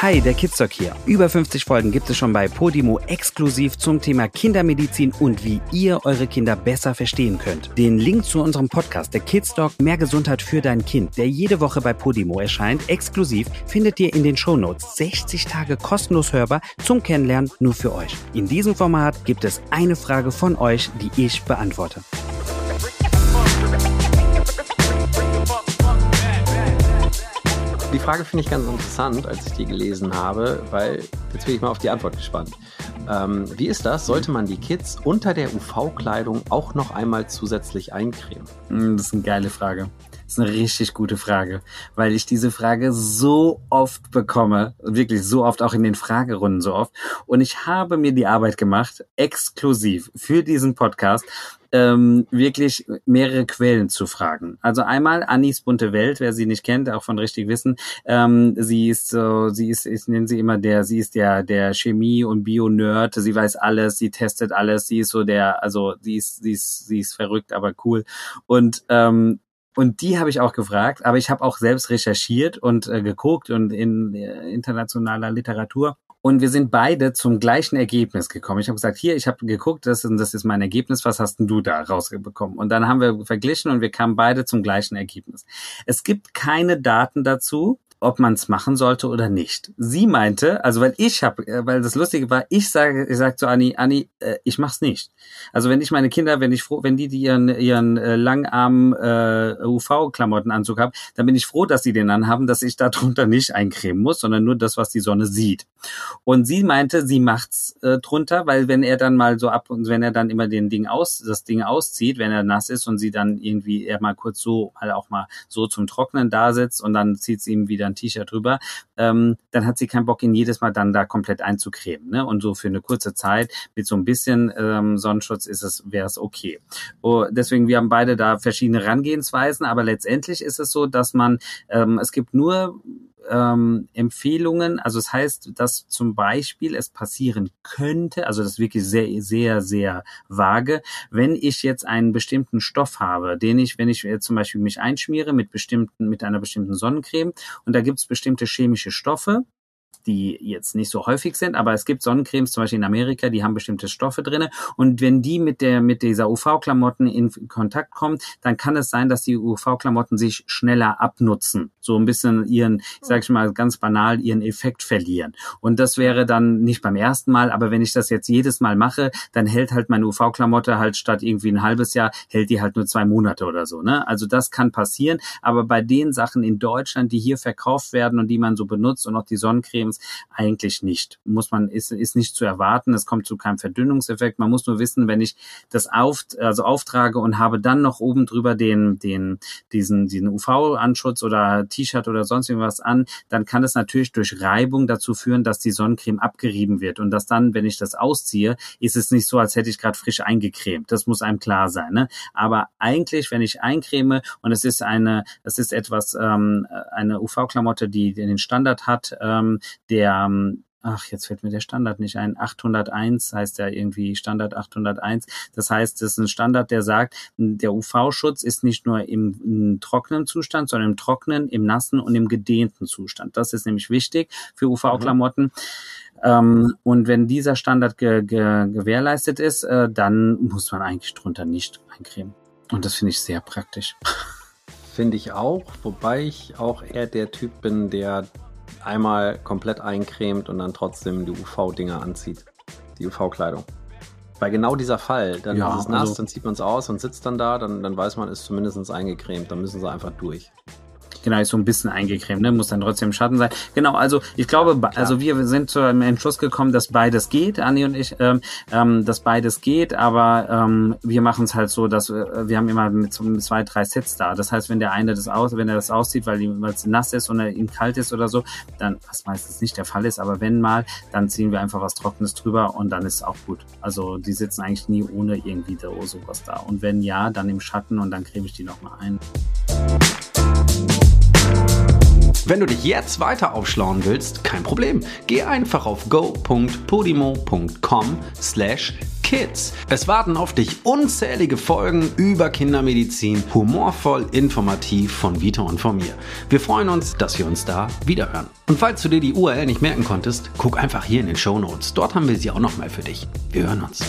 Hi, der Kidsdoc hier. Über 50 Folgen gibt es schon bei Podimo exklusiv zum Thema Kindermedizin und wie ihr eure Kinder besser verstehen könnt. Den Link zu unserem Podcast, der Kidsdoc Mehr Gesundheit für dein Kind, der jede Woche bei Podimo erscheint, exklusiv, findet ihr in den Shownotes. 60 Tage kostenlos hörbar zum Kennenlernen nur für euch. In diesem Format gibt es eine Frage von euch, die ich beantworte. Frage finde ich ganz interessant, als ich die gelesen habe, weil jetzt bin ich mal auf die Antwort gespannt. Ähm, wie ist das? Sollte man die Kids unter der UV-Kleidung auch noch einmal zusätzlich eincremen? Hm, das ist eine geile Frage. Das ist eine richtig gute Frage, weil ich diese Frage so oft bekomme, wirklich so oft, auch in den Fragerunden so oft. Und ich habe mir die Arbeit gemacht, exklusiv für diesen Podcast, ähm, wirklich mehrere Quellen zu fragen. Also einmal Annis bunte Welt, wer sie nicht kennt, auch von richtig wissen. Ähm, sie ist so, sie ist, ich nenne sie immer der, sie ist der der Chemie und Bio-Nerd. Sie weiß alles, sie testet alles. Sie ist so der, also sie ist, sie ist, sie ist verrückt, aber cool. Und ähm, und die habe ich auch gefragt, aber ich habe auch selbst recherchiert und äh, geguckt und in äh, internationaler Literatur. Und wir sind beide zum gleichen Ergebnis gekommen. Ich habe gesagt, hier, ich habe geguckt, das, ist, das ist mein Ergebnis, was hast denn du da rausbekommen? Und dann haben wir verglichen und wir kamen beide zum gleichen Ergebnis. Es gibt keine Daten dazu, ob man es machen sollte oder nicht. Sie meinte, also weil ich habe, äh, weil das Lustige war, ich sage, ich sage zu Anni, Anni, äh, ich mach's nicht. Also wenn ich meine Kinder, wenn ich froh, wenn die, die ihren ihren äh, langarmen äh, UV-Klamottenanzug haben, dann bin ich froh, dass sie den anhaben, dass ich darunter nicht eincremen muss, sondern nur das, was die Sonne sieht. Und sie meinte, sie macht's äh, drunter, weil wenn er dann mal so ab und wenn er dann immer den Ding aus, das Ding auszieht, wenn er nass ist und sie dann irgendwie er mal kurz so mal auch mal so zum Trocknen da sitzt und dann zieht sie ihm wieder ein T-Shirt drüber, ähm, dann hat sie keinen Bock, ihn jedes Mal dann da komplett einzucremen. Ne? Und so für eine kurze Zeit mit so ein bisschen ähm, Sonnenschutz ist es, wäre es okay. Oh, deswegen, wir haben beide da verschiedene Herangehensweisen, aber letztendlich ist es so, dass man, ähm, es gibt nur ähm, Empfehlungen. Also es das heißt, dass zum Beispiel es passieren könnte, also das ist wirklich sehr, sehr, sehr vage, wenn ich jetzt einen bestimmten Stoff habe, den ich, wenn ich jetzt zum Beispiel mich einschmiere mit bestimmten, mit einer bestimmten Sonnencreme und da gibt es bestimmte chemische Stoffe, die jetzt nicht so häufig sind, aber es gibt Sonnencremes, zum Beispiel in Amerika, die haben bestimmte Stoffe drinne und wenn die mit der mit dieser UV-Klamotten in Kontakt kommen, dann kann es sein, dass die UV-Klamotten sich schneller abnutzen, so ein bisschen ihren, ich sage ich mal ganz banal, ihren Effekt verlieren. Und das wäre dann nicht beim ersten Mal, aber wenn ich das jetzt jedes Mal mache, dann hält halt meine UV-Klamotte halt statt irgendwie ein halbes Jahr, hält die halt nur zwei Monate oder so. Ne? Also das kann passieren, aber bei den Sachen in Deutschland, die hier verkauft werden und die man so benutzt und auch die Sonnencremes, eigentlich nicht. Muss man, ist, ist nicht zu erwarten. Es kommt zu keinem Verdünnungseffekt. Man muss nur wissen, wenn ich das auf, also auftrage und habe dann noch oben drüber den, den, diesen, diesen UV-Anschutz oder T-Shirt oder sonst irgendwas an, dann kann es natürlich durch Reibung dazu führen, dass die Sonnencreme abgerieben wird und dass dann, wenn ich das ausziehe, ist es nicht so, als hätte ich gerade frisch eingecremt. Das muss einem klar sein. Ne? Aber eigentlich, wenn ich eincreme und es ist eine, es ist etwas, ähm, eine UV-Klamotte, die den Standard hat, ähm, der, ähm, ach, jetzt fällt mir der Standard nicht ein, 801 heißt ja irgendwie Standard 801. Das heißt, das ist ein Standard, der sagt, der UV-Schutz ist nicht nur im, im, trockenen Zustand, sondern im trockenen, im nassen und im gedehnten Zustand. Das ist nämlich wichtig für UV-Klamotten. Mhm. Ähm, und wenn dieser Standard ge ge gewährleistet ist, äh, dann muss man eigentlich drunter nicht eincremen. Und das finde ich sehr praktisch. Finde ich auch, wobei ich auch eher der Typ bin, der einmal komplett eincremt und dann trotzdem die UV-Dinger anzieht. Die UV-Kleidung. Bei genau dieser Fall, dann ja, ist es nass, also, dann zieht man es aus und sitzt dann da, dann, dann weiß man, ist zumindest eingecremt, dann müssen sie einfach durch. Genau, ist so ein bisschen eingecremt, ne? muss dann trotzdem im Schatten sein. Genau, also ich glaube, Klar. also wir sind zu einem Entschluss gekommen, dass beides geht, Anni und ich, ähm, ähm, dass beides geht, aber ähm, wir machen es halt so, dass wir, äh, wir haben immer mit so zwei, drei Sets da. Das heißt, wenn der eine das aus, wenn er das auszieht, weil es nass ist und er ihm kalt ist oder so, dann, was meistens nicht der Fall ist, aber wenn mal, dann ziehen wir einfach was Trockenes drüber und dann ist es auch gut. Also die sitzen eigentlich nie ohne irgendwie da sowas da. Und wenn ja, dann im Schatten und dann creme ich die nochmal ein. Wenn du dich jetzt weiter aufschlauen willst, kein Problem. Geh einfach auf go.podimo.com slash Kids. Es warten auf dich unzählige Folgen über Kindermedizin, humorvoll, informativ von Vito und von mir. Wir freuen uns, dass wir uns da wiederhören. Und falls du dir die URL nicht merken konntest, guck einfach hier in den Show Notes. Dort haben wir sie auch nochmal für dich. Wir hören uns.